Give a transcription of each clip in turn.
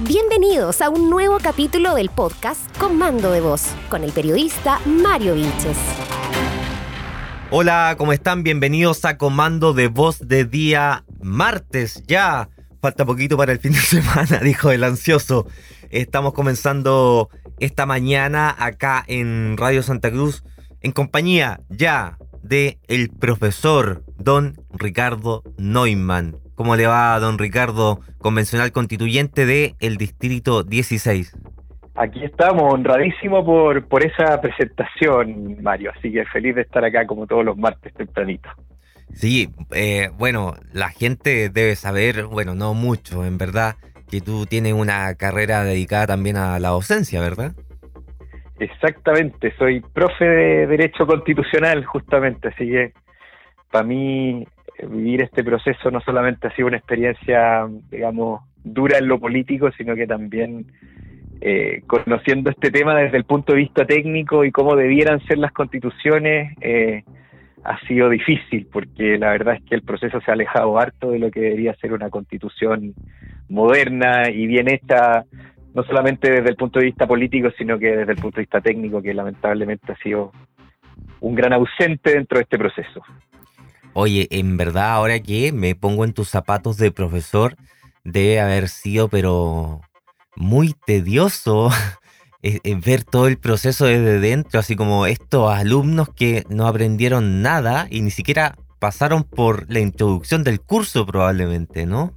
Bienvenidos a un nuevo capítulo del podcast Comando de Voz con el periodista Mario Vilches. Hola, ¿cómo están? Bienvenidos a Comando de Voz de día martes ya. Falta poquito para el fin de semana, dijo el ansioso. Estamos comenzando esta mañana acá en Radio Santa Cruz en compañía ya de el profesor don Ricardo Neumann. ¿Cómo le va, don Ricardo, convencional constituyente de el Distrito 16? Aquí estamos, honradísimo por, por esa presentación, Mario. Así que feliz de estar acá como todos los martes tempranito. Sí, eh, bueno, la gente debe saber, bueno, no mucho, en verdad, que tú tienes una carrera dedicada también a la docencia, ¿verdad? Exactamente, soy profe de Derecho Constitucional, justamente, así que para mí vivir este proceso no solamente ha sido una experiencia, digamos, dura en lo político, sino que también eh, conociendo este tema desde el punto de vista técnico y cómo debieran ser las constituciones, eh, ha sido difícil, porque la verdad es que el proceso se ha alejado harto de lo que debería ser una constitución moderna y bien hecha, no solamente desde el punto de vista político, sino que desde el punto de vista técnico, que lamentablemente ha sido un gran ausente dentro de este proceso. Oye, en verdad, ahora que me pongo en tus zapatos de profesor, debe haber sido, pero muy tedioso eh, eh, ver todo el proceso desde dentro, así como estos alumnos que no aprendieron nada y ni siquiera pasaron por la introducción del curso probablemente, ¿no?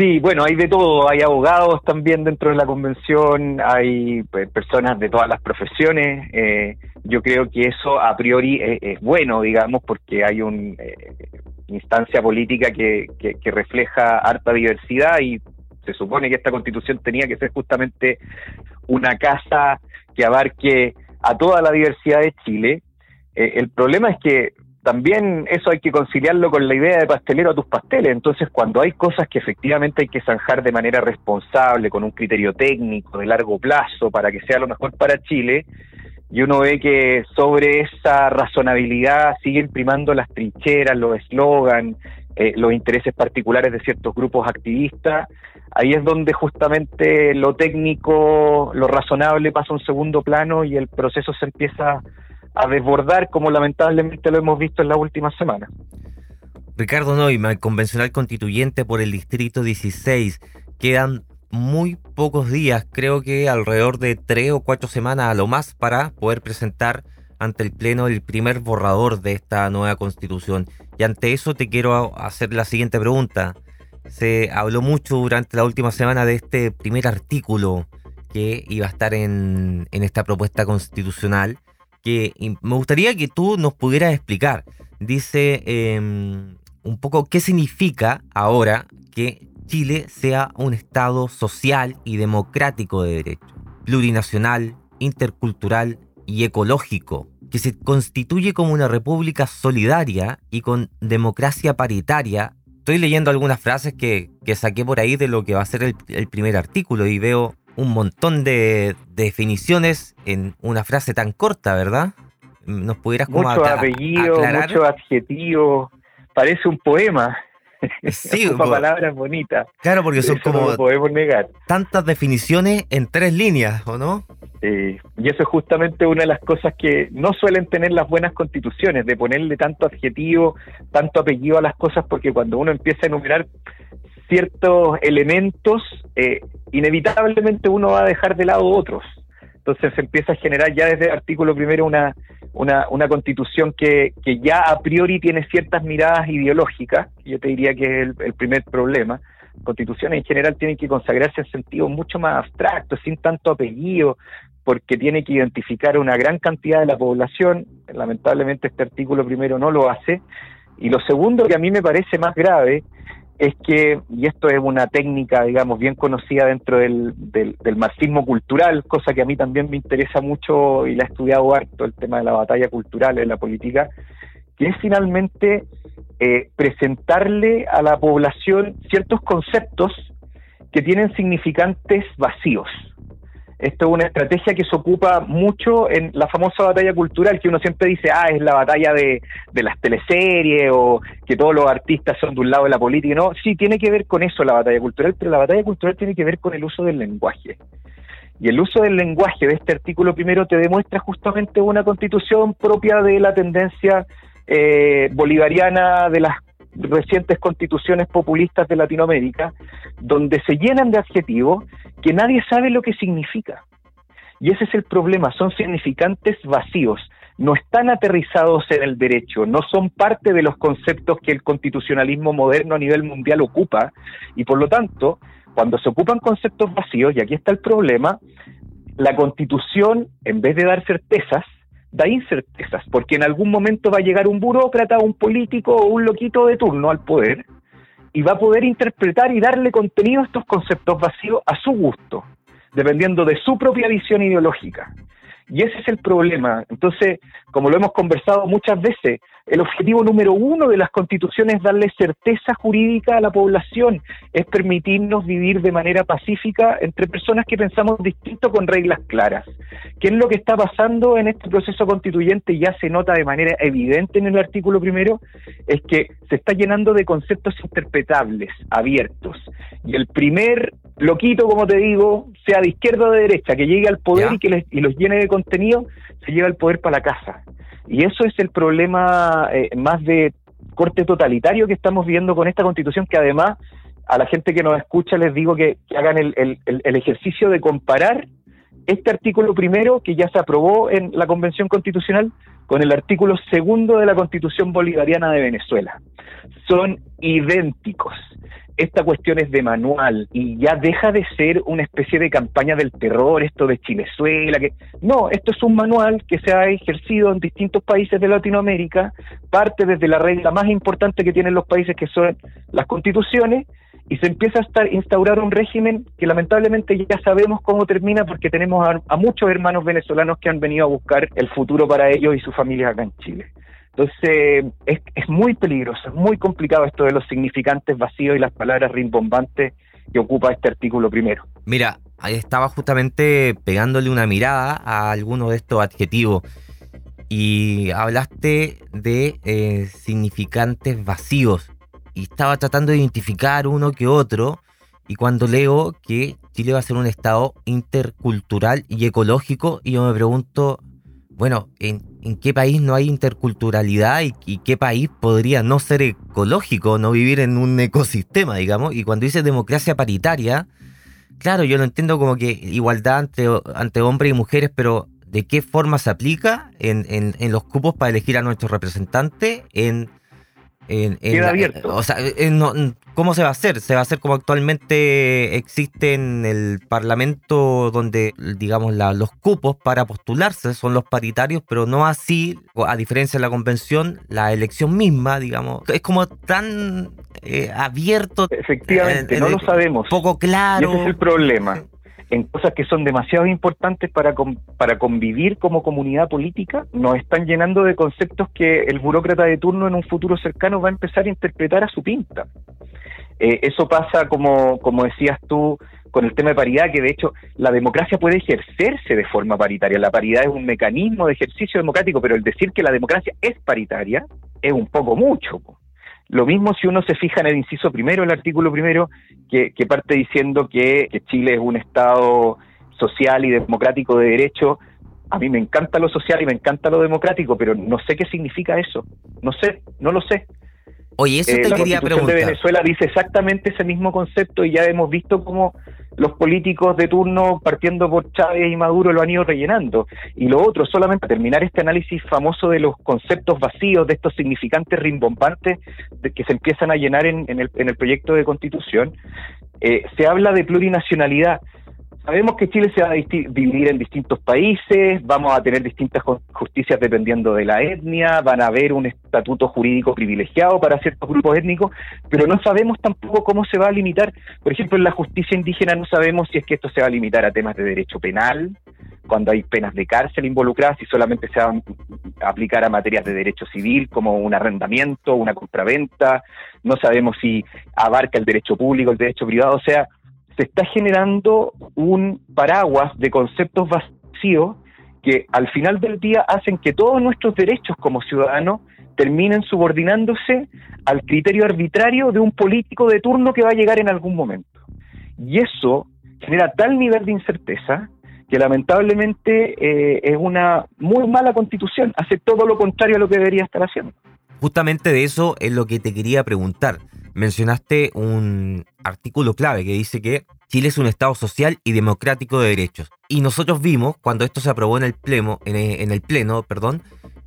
Sí, bueno, hay de todo, hay abogados también dentro de la convención, hay pues, personas de todas las profesiones. Eh, yo creo que eso a priori es, bueno, digamos, porque hay una eh, instancia política que, que, refleja harta diversidad y se supone que esta constitución tenía que ser justamente una casa que abarque a toda la diversidad de Chile. Eh, el problema es que también eso hay que conciliarlo con la idea de pastelero a tus pasteles. Entonces, cuando hay cosas que efectivamente hay que zanjar de manera responsable, con un criterio técnico de largo plazo para que sea lo mejor para Chile, y uno ve que sobre esa razonabilidad siguen primando las trincheras, los eslogans, eh, los intereses particulares de ciertos grupos activistas, ahí es donde justamente lo técnico, lo razonable pasa a un segundo plano y el proceso se empieza a desbordar como lamentablemente lo hemos visto en la última semana. Ricardo Neumann, convencional constituyente por el Distrito 16. Quedan muy pocos días, creo que alrededor de tres o cuatro semanas a lo más, para poder presentar ante el Pleno el primer borrador de esta nueva constitución. Y ante eso te quiero hacer la siguiente pregunta. Se habló mucho durante la última semana de este primer artículo que iba a estar en esta propuesta constitucional que me gustaría que tú nos pudieras explicar. Dice em, un poco qué significa ahora que Chile sea un Estado social y democrático de derecho, plurinacional, intercultural y ecológico, que se constituye como una república solidaria y con democracia paritaria. Estoy leyendo algunas frases que, saqué por ahí de lo que va a ser el primer artículo y veo un montón de definiciones en una frase tan corta, ¿verdad? ¿Nos pudieras como Mucho apellido, mucho adjetivo, parece un poema. Sí, palabras bonitas. Claro, porque son como podemos negar. tantas definiciones en tres líneas, ¿o no? y eso es justamente una de las cosas que no suelen tener las buenas constituciones, de ponerle tanto adjetivo, tanto apellido a las cosas, porque cuando uno empieza a enumerar ciertos elementos, eh, inevitablemente uno va a dejar de lado otros. Entonces se empieza a generar ya desde el artículo primero una, una, una constitución que, que, ya a priori tiene ciertas miradas ideológicas, yo te diría que es el, primer problema. Constituciones en general tienen que consagrarse en sentido mucho más abstracto, sin tanto apellido, porque tiene que identificar una gran cantidad de la población. Lamentablemente este artículo primero no lo hace. Y lo segundo que a mí me parece más grave es que, y esto es una técnica, digamos, bien conocida dentro del, del, marxismo cultural, cosa que a mí también me interesa mucho y la he estudiado harto, el tema de la batalla cultural en la política, que es finalmente eh, presentarle a la población ciertos conceptos que tienen significantes vacíos. Esto es una estrategia que se ocupa mucho en la famosa batalla cultural, que uno siempre dice, ah, es la batalla de, de las teleseries o que todos los artistas son de un lado de la política. No, sí, tiene que ver con eso la batalla cultural, pero la batalla cultural tiene que ver con el uso del lenguaje. Y el uso del lenguaje de este artículo primero te demuestra justamente una constitución propia de la tendencia eh, bolivariana de las recientes constituciones populistas de Latinoamérica, donde se llenan de adjetivos que nadie sabe lo que significa. Y ese es el problema, son significantes vacíos, no están aterrizados en el derecho, no son parte de los conceptos que el constitucionalismo moderno a nivel mundial ocupa, y por lo tanto, cuando se ocupan conceptos vacíos, y aquí está el problema, la constitución, en vez de dar certezas, da incertezas, porque en algún momento va a llegar un burócrata, un político o un loquito de turno al poder y va a poder interpretar y darle contenido a estos conceptos vacíos a su gusto, dependiendo de su propia visión ideológica. Y ese es el problema. Entonces, como lo hemos conversado muchas veces, el objetivo número uno de las constituciones es darle certeza jurídica a la población, es permitirnos vivir de manera pacífica entre personas que pensamos distinto con reglas claras. ¿Qué es lo que está pasando en este proceso constituyente? Ya se nota de manera evidente en el artículo primero, es que se está llenando de conceptos interpretables, abiertos. Y el primer loquito, como te digo, sea de izquierda o de derecha, que llegue al poder y que les, y los llene de contenido, se lleva el poder para la casa. Y eso es el problema eh, más de corte totalitario que estamos viendo con esta constitución, que además a la gente que nos escucha les digo que, hagan el, el, ejercicio de comparar este artículo primero que ya se aprobó en la Convención Constitucional con el artículo segundo de la Constitución Bolivariana de Venezuela. Son idénticos esta cuestión es de manual y ya deja de ser una especie de campaña del terror, esto de Chilezuela, que no, esto es un manual que se ha ejercido en distintos países de Latinoamérica, parte desde la regla más importante que tienen los países que son las constituciones y se empieza a instaurar un régimen que lamentablemente ya sabemos cómo termina porque tenemos a muchos hermanos venezolanos que han venido a buscar el futuro para ellos y sus familias acá en Chile. Entonces, es, es muy peligroso, es muy complicado esto de los significantes vacíos y las palabras rimbombantes que ocupa este artículo primero. Mira, ahí estaba justamente pegándole una mirada a algunos de estos adjetivos y hablaste de eh, significantes vacíos y estaba tratando de identificar uno que otro y cuando leo que Chile va a ser un estado intercultural y ecológico y yo me pregunto, bueno, ¿en, qué país no hay interculturalidad y, qué país podría no ser ecológico, no vivir en un ecosistema, digamos? Y cuando dice democracia paritaria, claro, yo lo entiendo como que igualdad ante, hombres y mujeres, pero ¿de qué forma se aplica en, en los cupos para elegir a nuestros representantes? En Queda abierto. O sea, ¿cómo se va a hacer? Se va a hacer como actualmente existe en el Parlamento, donde, digamos, los cupos para postularse son los paritarios, pero no así, a diferencia de la convención, la elección misma, digamos, es como tan eh, abierto. Efectivamente, no lo sabemos. Poco claro. Y ese es el problema en cosas que son demasiado importantes para, para convivir como comunidad política, nos están llenando de conceptos que el burócrata de turno en un futuro cercano va a empezar a interpretar a su pinta. Eh, eso pasa, como, como decías tú, con el tema de paridad, que de hecho la democracia puede ejercerse de forma paritaria. La paridad es un mecanismo de ejercicio democrático, pero el decir que la democracia es paritaria es un poco mucho. Lo mismo si uno se fija en el inciso primero, el artículo primero, que, parte diciendo que, Chile es un Estado social y democrático de derecho. A mí me encanta lo social y me encanta lo democrático, pero no sé qué significa eso. No sé, no lo sé. Oye, eso eh, te quería preguntar. de Venezuela dice exactamente ese mismo concepto y ya hemos visto cómo los políticos de turno, partiendo por Chávez y Maduro, lo han ido rellenando. Y lo otro, solamente terminar este análisis famoso de los conceptos vacíos, de estos significantes rimbombantes que se empiezan a llenar en, el, en el proyecto de constitución, eh, se habla de plurinacionalidad. Sabemos que Chile se va a dividir en distintos países, vamos a tener distintas justicias dependiendo de la etnia, van a haber un estatuto jurídico privilegiado para ciertos grupos étnicos, pero no sabemos tampoco cómo se va a limitar. Por ejemplo, en la justicia indígena no sabemos si es que esto se va a limitar a temas de derecho penal, cuando hay penas de cárcel involucradas, si solamente se va a aplicar a materias de derecho civil como un arrendamiento, una compraventa, no sabemos si abarca el derecho público, el derecho privado, o sea, se está generando un paraguas de conceptos vacíos que al final del día hacen que todos nuestros derechos como ciudadanos terminen subordinándose al criterio arbitrario de un político de turno que va a llegar en algún momento. Y eso genera tal nivel de incerteza que lamentablemente eh, es una muy mala constitución, hace todo lo contrario a lo que debería estar haciendo. Justamente de eso es lo que te quería preguntar. Mencionaste un artículo clave que dice que Chile es un Estado social y democrático de derechos. Y nosotros vimos, cuando esto se aprobó en el pleno, en el pleno, perdón,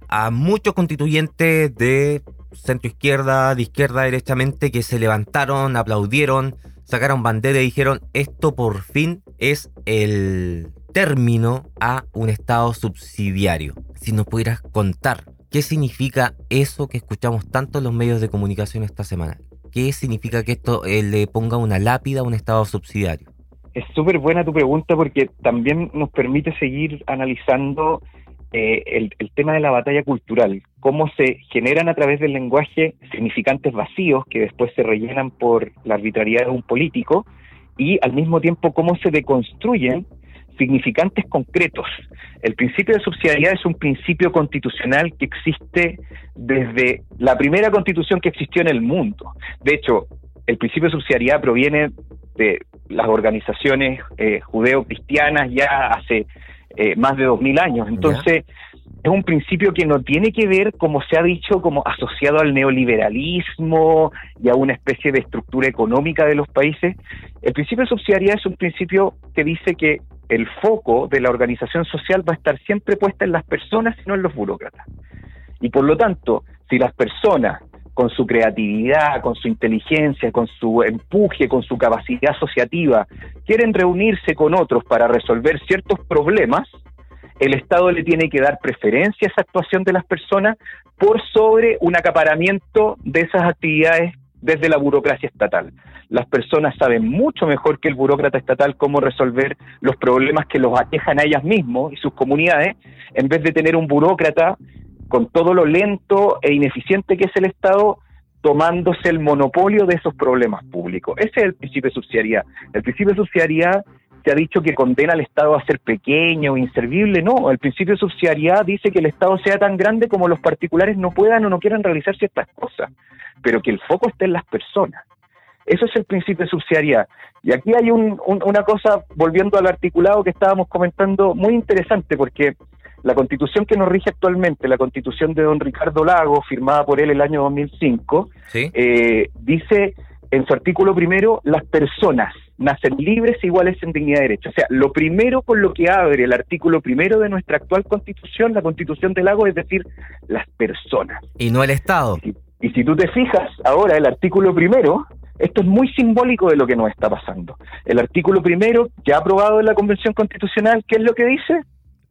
a muchos constituyentes de centro izquierda, de izquierda derechamente, que se levantaron, aplaudieron, sacaron bandera y dijeron, esto por fin es el término a un Estado subsidiario. Si nos pudieras contar qué significa eso que escuchamos tanto en los medios de comunicación esta semana. ¿Qué significa que esto le ponga una lápida a un Estado subsidiario? Es súper buena tu pregunta porque también nos permite seguir analizando eh, el, tema de la batalla cultural, cómo se generan a través del lenguaje significantes vacíos que después se rellenan por la arbitrariedad de un político y al mismo tiempo cómo se deconstruyen significantes concretos. El principio de subsidiariedad es un principio constitucional que existe desde la primera constitución que existió en el mundo. De hecho, el principio de subsidiariedad proviene de las organizaciones eh, judeo-cristianas ya hace eh, más de dos mil años. Entonces, es un principio que no tiene que ver, como se ha dicho, como asociado al neoliberalismo y a una especie de estructura económica de los países. El principio de subsidiariedad es un principio que dice que el foco de la organización social va a estar siempre puesta en las personas y no en los burócratas. Y por lo tanto, si las personas con su creatividad, con su inteligencia, con su empuje, con su capacidad asociativa, quieren reunirse con otros para resolver ciertos problemas, el Estado le tiene que dar preferencia a esa actuación de las personas por sobre un acaparamiento de esas actividades desde la burocracia estatal. Las personas saben mucho mejor que el burócrata estatal cómo resolver los problemas que los aquejan a ellas mismos y sus comunidades, en vez de tener un burócrata con todo lo lento e ineficiente que es el Estado, tomándose el monopolio de esos problemas públicos. Ese es el principio de subsidiariedad. El principio de subsidiariedad se ha dicho que condena al Estado a ser pequeño, inservible. No, el principio de subsidiariedad dice que el Estado sea tan grande como los particulares no puedan o no quieran realizar ciertas cosas, pero que el foco esté en las personas. Eso es el principio de subsidiariedad. Y aquí hay una cosa, volviendo al articulado que estábamos comentando, muy interesante, porque la constitución que nos rige actualmente, la constitución de don Ricardo Lago, firmada por él el año 2005, eh, dice en su artículo primero, las personas nacen libres e iguales en dignidad de derecho. O sea, lo primero con lo que abre el artículo primero de nuestra actual constitución, la constitución de Lago, es decir, las personas. Y no el Estado. Y, y si tú te fijas, ahora el artículo primero, esto es muy simbólico de lo que nos está pasando. El artículo primero, ya aprobado en la Convención Constitucional, ¿qué es lo que dice?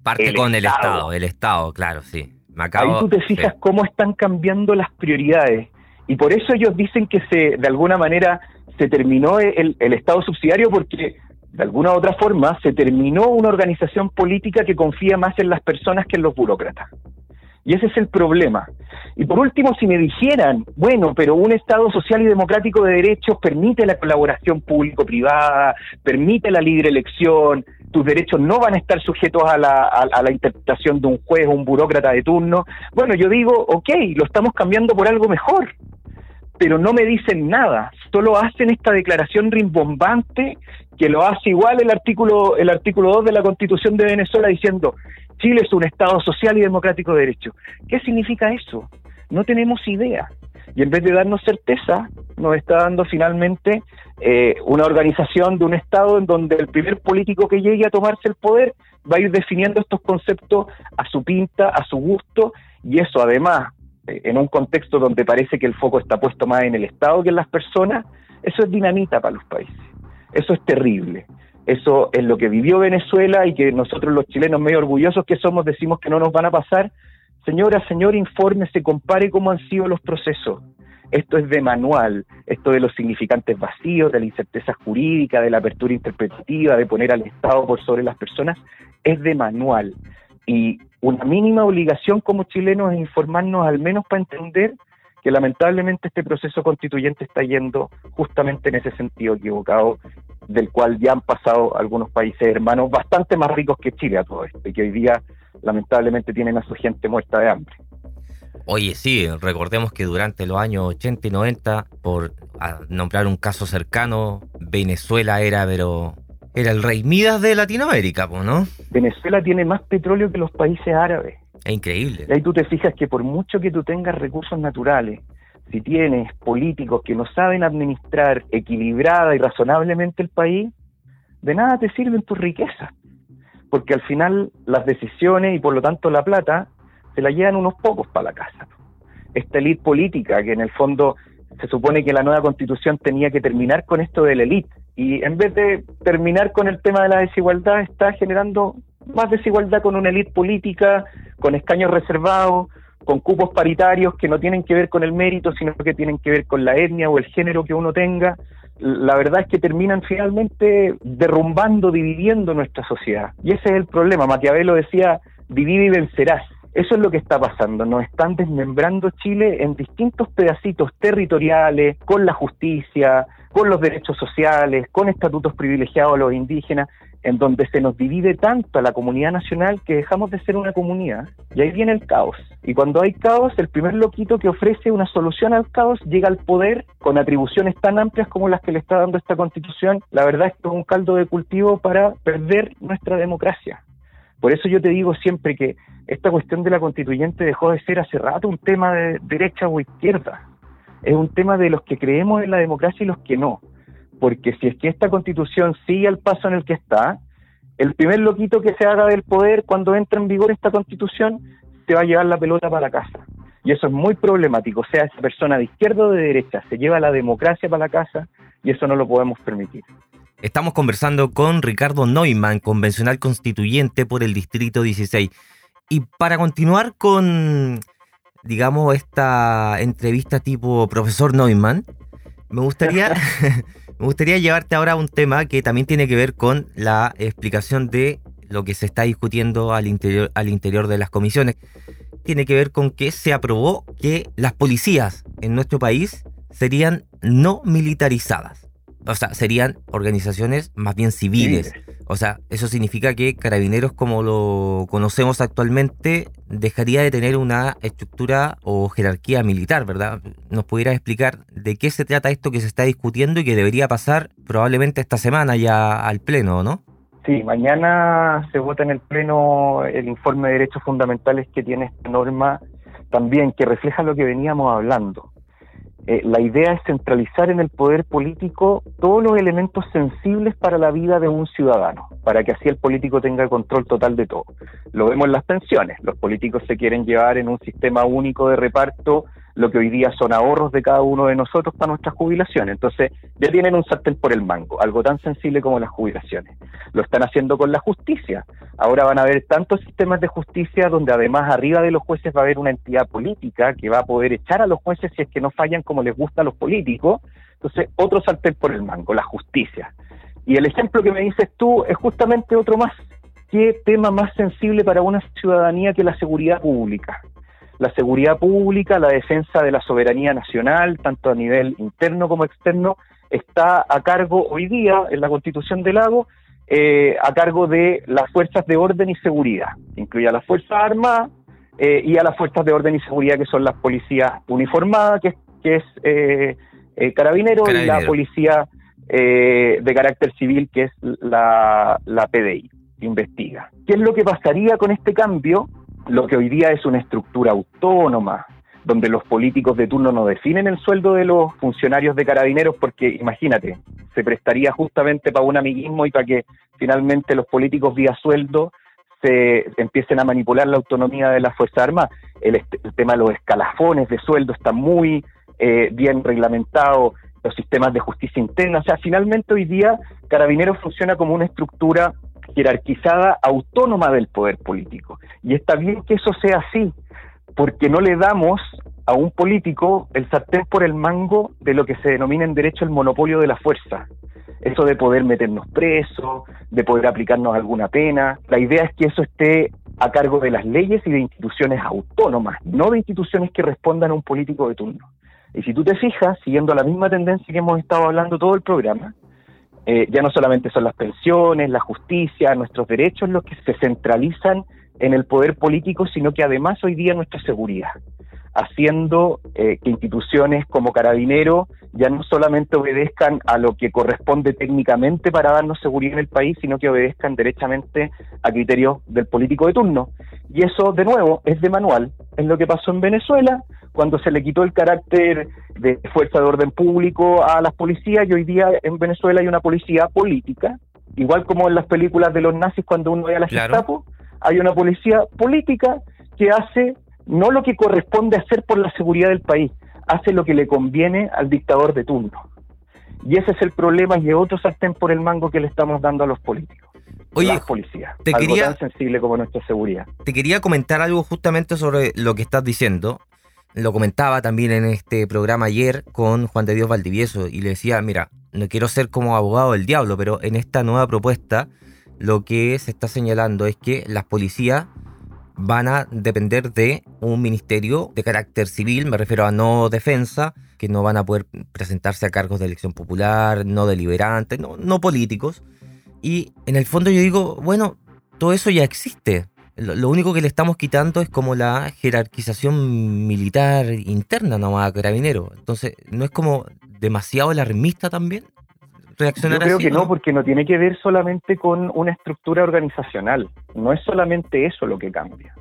Parte con el Estado, el Estado, claro, sí. Ahí tú te fijas cómo están cambiando las prioridades. Y por eso ellos dicen que se, de alguna manera, se terminó el, Estado subsidiario porque de alguna u otra forma se terminó una organización política que confía más en las personas que en los burócratas. Y ese es el problema. Y por último, si me dijeran, bueno, pero un Estado social y democrático de derechos permite la colaboración público-privada, permite la libre elección, tus derechos no van a estar sujetos a la, a, la interpretación de un juez o un burócrata de turno. Bueno, yo digo, ok, lo estamos cambiando por algo mejor, pero no me dicen nada, solo hacen esta declaración rimbombante que lo hace igual el artículo el artículo 2 de la Constitución de Venezuela diciendo Chile es un Estado social y democrático de derecho. ¿Qué significa eso? No tenemos idea. Y en vez de darnos certeza, nos está dando finalmente eh, una organización de un Estado en donde el primer político que llegue a tomarse el poder va a ir definiendo estos conceptos a su pinta, a su gusto, y eso además, en un contexto donde parece que el foco está puesto más en el Estado que en las personas, eso es dinamita para los países. Eso es terrible. Eso es lo que vivió Venezuela y que nosotros los chilenos medio orgullosos que somos decimos que no nos van a pasar. Señora, señor, se compare cómo han sido los procesos. Esto es de manual, esto de los significantes vacíos, de la incerteza jurídica, de la apertura interpretativa, de poner al Estado por sobre las personas, es de manual. Y una mínima obligación como chilenos es informarnos al menos para entender que lamentablemente este proceso constituyente está yendo justamente en ese sentido equivocado, del cual ya han pasado algunos países hermanos bastante más ricos que Chile a todo esto, y que hoy día lamentablemente tienen a su gente muerta de hambre. Oye, sí, recordemos que durante los años 80 y 90, por nombrar un caso cercano, Venezuela era, pero era el rey Midas de Latinoamérica, ¿no? Venezuela tiene más petróleo que los países árabes. Es increíble. Y ahí tú te fijas que por mucho que tú tengas recursos naturales, si tienes políticos que no saben administrar equilibrada y razonablemente el país, de nada te sirven tus riquezas. Porque al final las decisiones y por lo tanto la plata se la llevan unos pocos para la casa. Esta élite política que en el fondo se supone que la nueva constitución tenía que terminar con esto de la élite y en vez de terminar con el tema de la desigualdad está generando más desigualdad con una élite política, con escaños reservados, con cupos paritarios que no tienen que ver con el mérito, sino que tienen que ver con la etnia o el género que uno tenga. La verdad es que terminan finalmente derrumbando, dividiendo nuestra sociedad. Y ese es el problema. Maquiavelo decía, divide y vencerás. Eso es lo que está pasando. Nos están desmembrando Chile en distintos pedacitos territoriales, con la justicia, con los derechos sociales, con estatutos privilegiados a los indígenas, en donde se nos divide tanto a la comunidad nacional que dejamos de ser una comunidad. Y ahí viene el caos. Y cuando hay caos, el primer loquito que ofrece una solución al caos llega al poder con atribuciones tan amplias como las que le está dando esta constitución. La verdad es que es un caldo de cultivo para perder nuestra democracia. Por eso yo te digo siempre que esta cuestión de la constituyente dejó de ser hace rato un tema de derecha o izquierda. Es un tema de los que creemos en la democracia y los que no. Porque si es que esta constitución sigue al paso en el que está, el primer loquito que se haga del poder cuando entra en vigor esta constitución se va a llevar la pelota para casa. Y eso es muy problemático. sea, esa persona de izquierda o de derecha se lleva la democracia para la casa y eso no lo podemos permitir. Estamos conversando con Ricardo Neumann, convencional constituyente por el Distrito 16. Y para continuar con, digamos, esta entrevista tipo profesor Neumann, me gustaría, me gustaría llevarte ahora a un tema que también tiene que ver con la explicación de lo que se está discutiendo al interior, al interior de las comisiones. Tiene que ver con que se aprobó que las policías en nuestro país serían no militarizadas o sea, serían organizaciones más bien civiles. O sea, eso significa que Carabineros, como lo conocemos actualmente, dejaría de tener una estructura o jerarquía militar, ¿verdad? ¿Nos pudiera explicar de qué se trata esto que se está discutiendo y que debería pasar probablemente esta semana ya al Pleno, ¿no? Sí, mañana se vota en el Pleno el informe de derechos fundamentales que tiene esta norma también, que refleja lo que veníamos hablando. Eh, la idea es centralizar en el poder político todos los elementos sensibles para la vida de un ciudadano, para que así el político tenga control total de todo. Lo vemos en las pensiones. Los políticos se quieren llevar en un sistema único de reparto lo que hoy día son ahorros de cada uno de nosotros para nuestras jubilaciones. Entonces, ya tienen un sartén por el mango, algo tan sensible como las jubilaciones. Lo están haciendo con la justicia. Ahora van a haber tantos sistemas de justicia donde además arriba de los jueces va a haber una entidad política que va a poder echar a los jueces si es que no fallan como les gusta a los políticos. Entonces, otro sartén por el mango, la justicia. Y el ejemplo que me dices tú es justamente otro más. ¿Qué tema más sensible para una ciudadanía que la seguridad pública? La seguridad pública, la defensa de la soberanía nacional, tanto a nivel interno como externo, está a cargo hoy día en la Constitución del Lago, eh, a cargo de las fuerzas de orden y seguridad, incluye a las Fuerzas Armadas eh, y a las fuerzas de orden y seguridad que son las policías uniformadas, que, que es eh, Carabinero, y la policía de carácter civil, que es la, la PDI, investiga. ¿Qué es lo que pasaría con este cambio? Lo que hoy día es una estructura autónoma, donde los políticos de turno no definen el sueldo de los funcionarios de carabineros, porque imagínate, se prestaría justamente para un amiguismo y para que finalmente los políticos vía sueldo se empiecen a manipular la autonomía de las Fuerzas Armadas. El, tema de los escalafones de sueldo está muy eh, bien reglamentado, los sistemas de justicia interna, o sea, finalmente hoy día Carabineros funciona como una estructura jerarquizada autónoma del poder político. Y está bien que eso sea así, porque no le damos a un político el sartén por el mango de lo que se denomina en derecho el monopolio de la fuerza. Eso de poder meternos presos, de poder aplicarnos alguna pena. La idea es que eso esté a cargo de las leyes y de instituciones autónomas, no de instituciones que respondan a un político de turno. Y si tú te fijas, siguiendo la misma tendencia que hemos estado hablando todo el programa, eh, ya no solamente son las pensiones, la justicia, nuestros derechos los que se centralizan en el poder político, sino que además hoy día nuestra seguridad, haciendo eh, que instituciones como Carabinero ya no solamente obedezcan a lo que corresponde técnicamente para darnos seguridad en el país, sino que obedezcan derechamente a criterios del político de turno. Y eso, de nuevo, es de manual. Es lo que pasó en Venezuela, cuando se le quitó el carácter de fuerza de orden público a las policías, y hoy día en Venezuela hay una policía política, igual como en las películas de los nazis cuando uno ve a la Gestapo, hay una policía política que hace no lo que corresponde hacer por la seguridad del país, hace lo que le conviene al dictador de turno. Y ese es el problema y otro sartén por el mango que le estamos dando a los políticos. Oye, las policías, te algo quería, tan sensible como nuestra seguridad. Te quería comentar algo justamente sobre lo que estás diciendo. Lo comentaba también en este programa ayer con Juan de Dios Valdivieso y le decía, mira, no quiero ser como abogado del diablo, pero en esta nueva propuesta lo que se está señalando es que las policías van a depender de un ministerio de carácter civil, me refiero a no defensa, que no van a poder presentarse a cargos de elección popular, no deliberantes, no, políticos. Y en el fondo yo digo, bueno, todo eso ya existe. Lo, único que le estamos quitando es como la jerarquización militar interna nomás a Carabinero. Entonces, ¿no es como demasiado alarmista también? Reaccionar Yo creo que ¿no? porque no tiene que ver solamente con una estructura organizacional. No es solamente eso lo que cambia.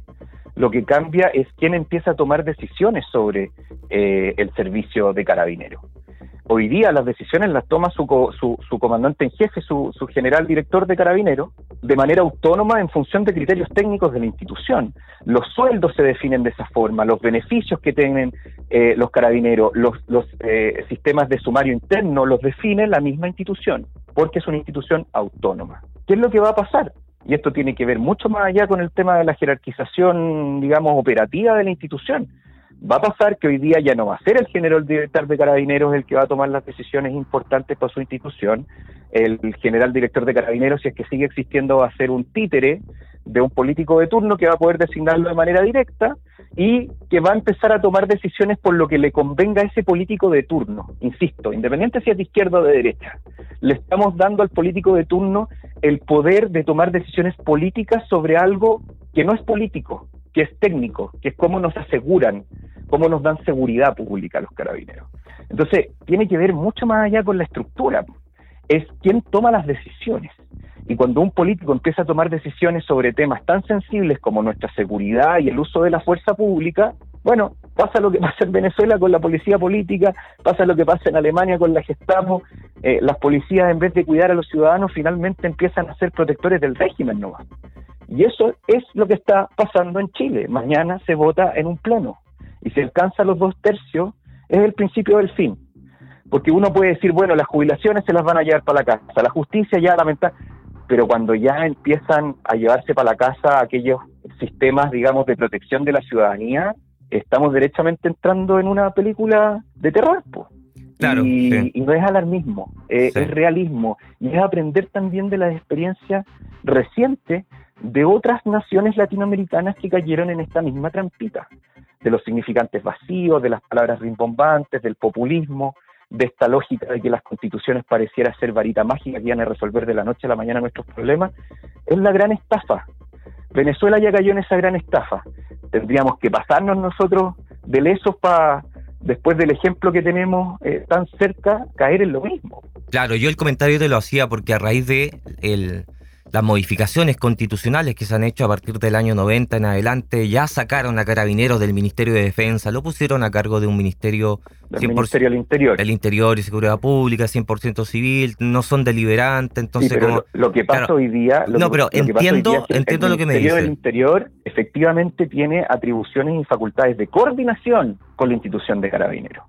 Lo que cambia es quién empieza a tomar decisiones sobre eh, el servicio de carabinero. Hoy día las decisiones las toma su, su, comandante en jefe, su, general director de carabinero, de manera autónoma en función de criterios técnicos de la institución. Los sueldos se definen de esa forma, los beneficios que tienen eh, los carabineros, los, los eh, sistemas de sumario interno los define la misma institución, porque es una institución autónoma. ¿Qué es lo que va a pasar? Y esto tiene que ver mucho más allá con el tema de la jerarquización, digamos, operativa de la institución va a pasar que hoy día ya no va a ser el general director de carabineros el que va a tomar las decisiones importantes para su institución. El general director de carabineros, si es que sigue existiendo, va a ser un títere de un político de turno que va a poder designarlo de manera directa y que va a empezar a tomar decisiones por lo que le convenga a ese político de turno. Insisto, independiente si es de izquierda o de derecha, le estamos dando al político de turno el poder de tomar decisiones políticas sobre algo que no es político, que es técnico, que es cómo nos aseguran, cómo nos dan seguridad pública a los carabineros. Entonces, tiene que ver mucho más allá con la estructura, es quién toma las decisiones. Y cuando un político empieza a tomar decisiones sobre temas tan sensibles como nuestra seguridad y el uso de la fuerza pública, bueno, pasa lo que pasa en Venezuela con la policía política, pasa lo que pasa en Alemania con la Gestapo, eh, las policías en vez de cuidar a los ciudadanos finalmente empiezan a ser protectores del régimen nomás. Y eso es lo que está pasando en Chile. Mañana se vota en un pleno y se alcanza los dos tercios, es el principio del fin. Porque uno puede decir, bueno, las jubilaciones se las van a llevar para la casa, la justicia ya lamenta, pero cuando ya empiezan a llevarse para la casa aquellos sistemas, digamos, de protección de la ciudadanía, estamos derechamente entrando en una película de terror. Claro, y, no es alarmismo, eh, es realismo. Y es aprender también de las experiencias recientes de otras naciones latinoamericanas que cayeron en esta misma trampita, de los significantes vacíos, de las palabras rimbombantes, del populismo, de esta lógica de que las constituciones pareciera ser varita mágica que iban a resolver de la noche a la mañana nuestros problemas, es la gran estafa. Venezuela ya cayó en esa gran estafa. Tendríamos que pasarnos nosotros de lesos para, después del ejemplo que tenemos eh, tan cerca, caer en lo mismo. Claro, yo el comentario te lo hacía porque a raíz de el las modificaciones constitucionales que se han hecho a partir del año 90 en adelante ya sacaron a carabineros del Ministerio de Defensa, lo pusieron a cargo de un ministerio... Del Ministerio del Interior. El Interior y Seguridad Pública, 100% civil, no son deliberantes, entonces... lo, que pasa hoy día... no, pero entiendo, entiendo lo que me dice. El Ministerio del Interior efectivamente tiene atribuciones y facultades de coordinación con la institución de carabineros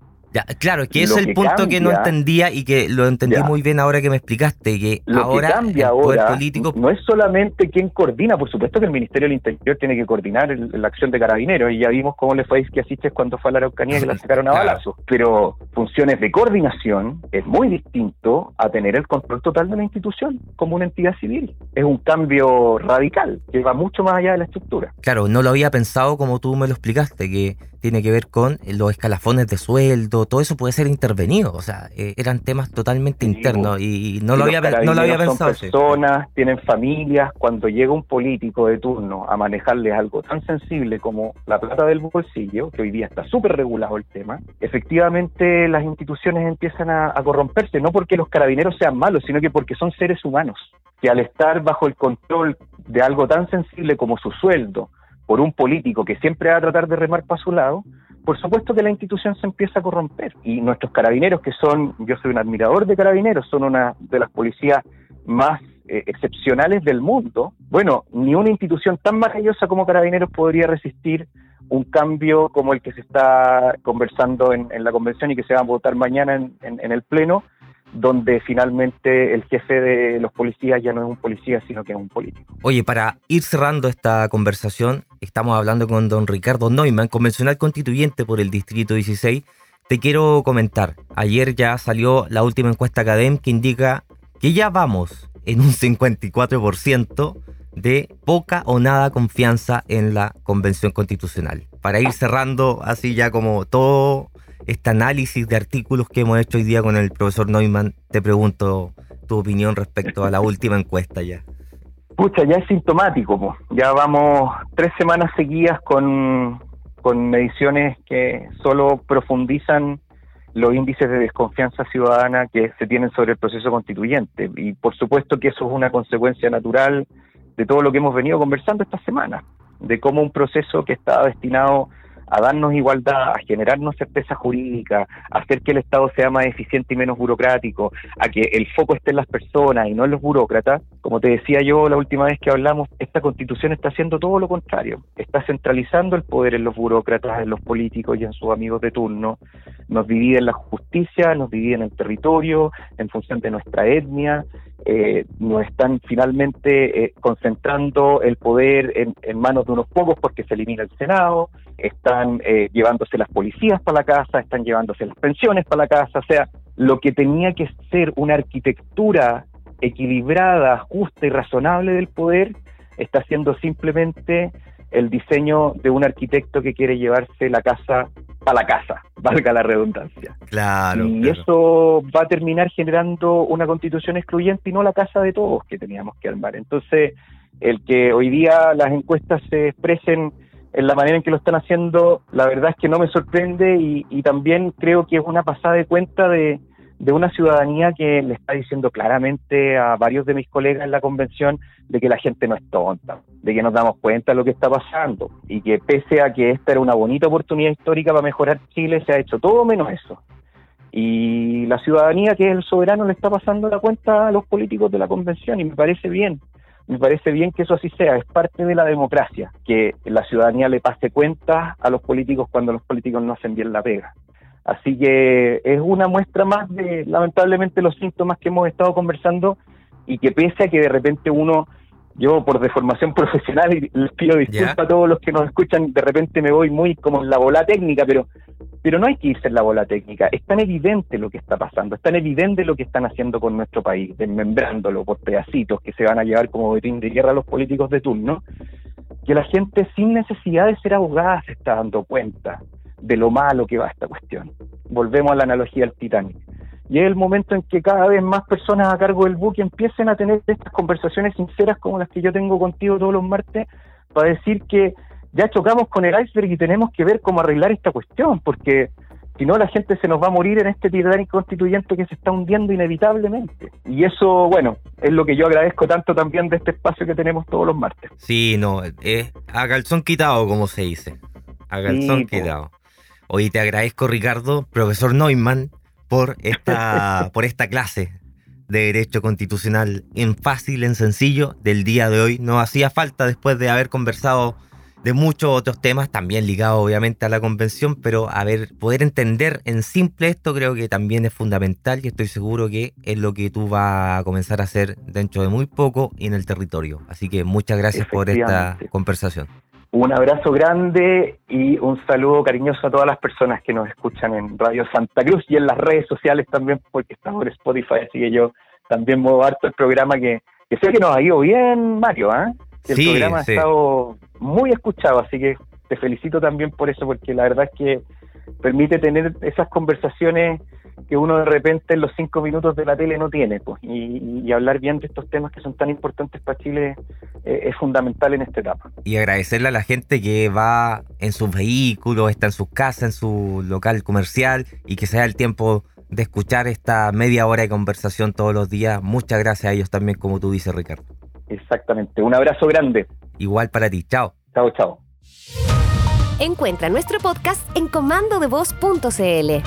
claro, que es el punto que no entendía y que lo entendí muy bien ahora que me explicaste, que ahora cambia el poder político... No es solamente quien coordina, por supuesto que el Ministerio del Interior tiene que coordinar la acción de carabineros, y ya vimos cómo le fue a Asistes cuando fue a la Araucanía que la sacaron a balazos, pero funciones de coordinación es muy distinto a tener el control total de la institución como una entidad civil. es un cambio radical que va mucho más allá de la estructura. Claro, no lo había pensado como tú me lo explicaste, que tiene que ver con los escalafones de sueldo, todo eso puede ser intervenido, o sea, eh, eran temas totalmente internos y, no, lo había, no lo había pensado. Son personas, tienen familias, cuando llega un político de turno a manejarles algo tan sensible como la plata del bolsillo, que hoy día está súper regulado el tema, efectivamente las instituciones empiezan a corromperse, no porque los carabineros sean malos, sino que porque son seres humanos que al estar bajo el control de algo tan sensible como su sueldo por un político que siempre va a tratar de remar para su lado, por supuesto que la institución se empieza a corromper. Y nuestros carabineros, que son, yo soy un admirador de carabineros, son una de las policías más eh, excepcionales del mundo. Bueno, ni una institución tan maravillosa como carabineros podría resistir un cambio como el que se está conversando en, la convención y que se va a votar mañana en el Pleno, donde finalmente el jefe de los policías ya no es un policía, sino que es un político. Oye, para ir cerrando esta conversación, estamos hablando con don Ricardo Neumann, convencional constituyente por el Distrito 16. Te quiero comentar, ayer ya salió la última encuesta Academ que indica que ya vamos en un 54% de poca o nada confianza en la Convención Constitucional. Para ir cerrando así ya como todo este análisis de artículos que hemos hecho hoy día con el profesor Neumann, te pregunto tu opinión respecto a la última encuesta ya. Pucha, ya es sintomático, ya vamos tres semanas seguidas con, con mediciones que solo profundizan los índices de desconfianza ciudadana que se tienen sobre el proceso constituyente. Y por supuesto que eso es una consecuencia natural de todo lo que hemos venido conversando esta semana, de cómo un proceso que estaba destinado a darnos igualdad, a generarnos certeza jurídica, a hacer que el Estado sea más eficiente y menos burocrático, a que el foco esté en las personas y no en los burócratas, como te decía yo la última vez que hablamos, esta constitución está haciendo todo lo contrario, está centralizando el poder en los burócratas, en los políticos y en sus amigos de turno, nos divide en la justicia, nos divide en el territorio, en función de nuestra etnia, eh, nos están finalmente eh, concentrando el poder en, manos de unos pocos porque se elimina el Senado, están eh, llevándose las policías para la casa, están llevándose las pensiones para la casa, o sea, lo que tenía que ser una arquitectura equilibrada, justa y razonable del poder, está siendo simplemente el diseño de un arquitecto que quiere llevarse la casa para la casa, valga la redundancia. Claro. Y eso va a terminar generando una constitución excluyente y no la casa de todos que teníamos que armar. Entonces, el que hoy día las encuestas se expresen en la manera en que lo están haciendo, la verdad es que no me sorprende y, también creo que es una pasada de cuenta de, de una ciudadanía que le está diciendo claramente a varios de mis colegas en la convención de que la gente no es tonta, de que nos damos cuenta de lo que está pasando y que pese a que esta era una bonita oportunidad histórica para mejorar Chile, se ha hecho todo menos eso. Y la ciudadanía, que es el soberano, le está pasando la cuenta a los políticos de la convención y me parece bien. Me parece bien que eso así sea, es parte de la democracia, que la ciudadanía le pase cuenta a los políticos cuando los políticos no hacen bien la pega. Así que es una muestra más de, lamentablemente, los síntomas que hemos estado conversando y que pese a que de repente uno, yo por deformación profesional, y les pido disculpas a todos los que nos escuchan, de repente me voy muy como en la bola técnica, pero, pero no hay que irse en la bola técnica. Es tan evidente lo que está pasando, es tan evidente lo que están haciendo con nuestro país, desmembrándolo por pedacitos que se van a llevar como botín de guerra a los políticos de turno, que la gente sin necesidad de ser abogada se está dando cuenta de lo malo que va esta cuestión. Volvemos a la analogía del Titanic. Y es el momento en que cada vez más personas a cargo del buque empiecen a tener estas conversaciones sinceras como las que yo tengo contigo todos los martes para decir que ya chocamos con el iceberg y tenemos que ver cómo arreglar esta cuestión, porque si no la gente se nos va a morir en este Titanic constituyente que se está hundiendo inevitablemente. Y eso, bueno, es lo que yo agradezco tanto también de este espacio que tenemos todos los martes. Sí, no, es a calzón quitado, como se dice. A calzón quitado. Hoy te agradezco, Ricardo, profesor Neumann, por esta, por esta clase de Derecho Constitucional en fácil, en sencillo, del día de hoy. No hacía falta después de haber conversado de muchos otros temas, también ligados obviamente a la convención, pero a ver, poder entender en simple esto creo que también es fundamental y estoy seguro que es lo que tú vas a comenzar a hacer dentro de muy poco y en el territorio. Así que muchas gracias por esta conversación. Un abrazo grande y un saludo cariñoso a todas las personas que nos escuchan en Radio Santa Cruz y en las redes sociales también, porque estamos en Spotify, así que yo también muevo harto el programa que, que sé que nos ha ido bien, Mario, ¿ah? El programa ha estado muy escuchado, así que te felicito también por eso, porque la verdad es que permite tener esas conversaciones que uno de repente en los cinco minutos de la tele no tiene, pues, y, hablar bien de estos temas que son tan importantes para Chile eh, es fundamental en esta etapa. Y agradecerle a la gente que va en sus vehículos, está en sus casas, en su local comercial y que se da el tiempo de escuchar esta media hora de conversación todos los días. Muchas gracias a ellos también, como tú dices, Ricardo. Exactamente. Un abrazo grande. Igual para ti. Chao. Chao, chao. Encuentra nuestro podcast en comandodevoz.cl.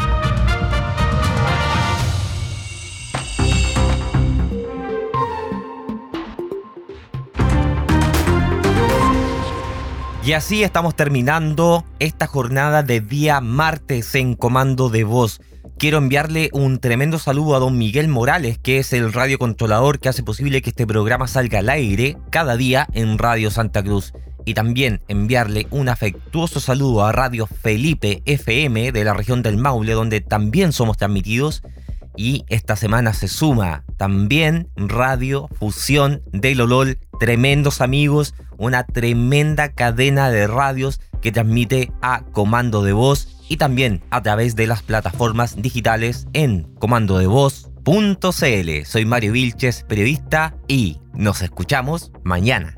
Y así estamos terminando esta jornada de día martes en Comando de Voz. Quiero enviarle un tremendo saludo a don Miguel Morales, que es el radiocontrolador que hace posible que este programa salga al aire cada día en Radio Santa Cruz. Y también enviarle un afectuoso saludo a Radio Felipe FM de la región del Maule, donde también somos transmitidos. Y esta semana se suma también Radio Fusión de Lolol, tremendos amigos, una tremenda cadena de radios que transmite a comando de voz y también a través de las plataformas digitales en comandodevoz.cl. Soy Mario Vilches, periodista, y nos escuchamos mañana.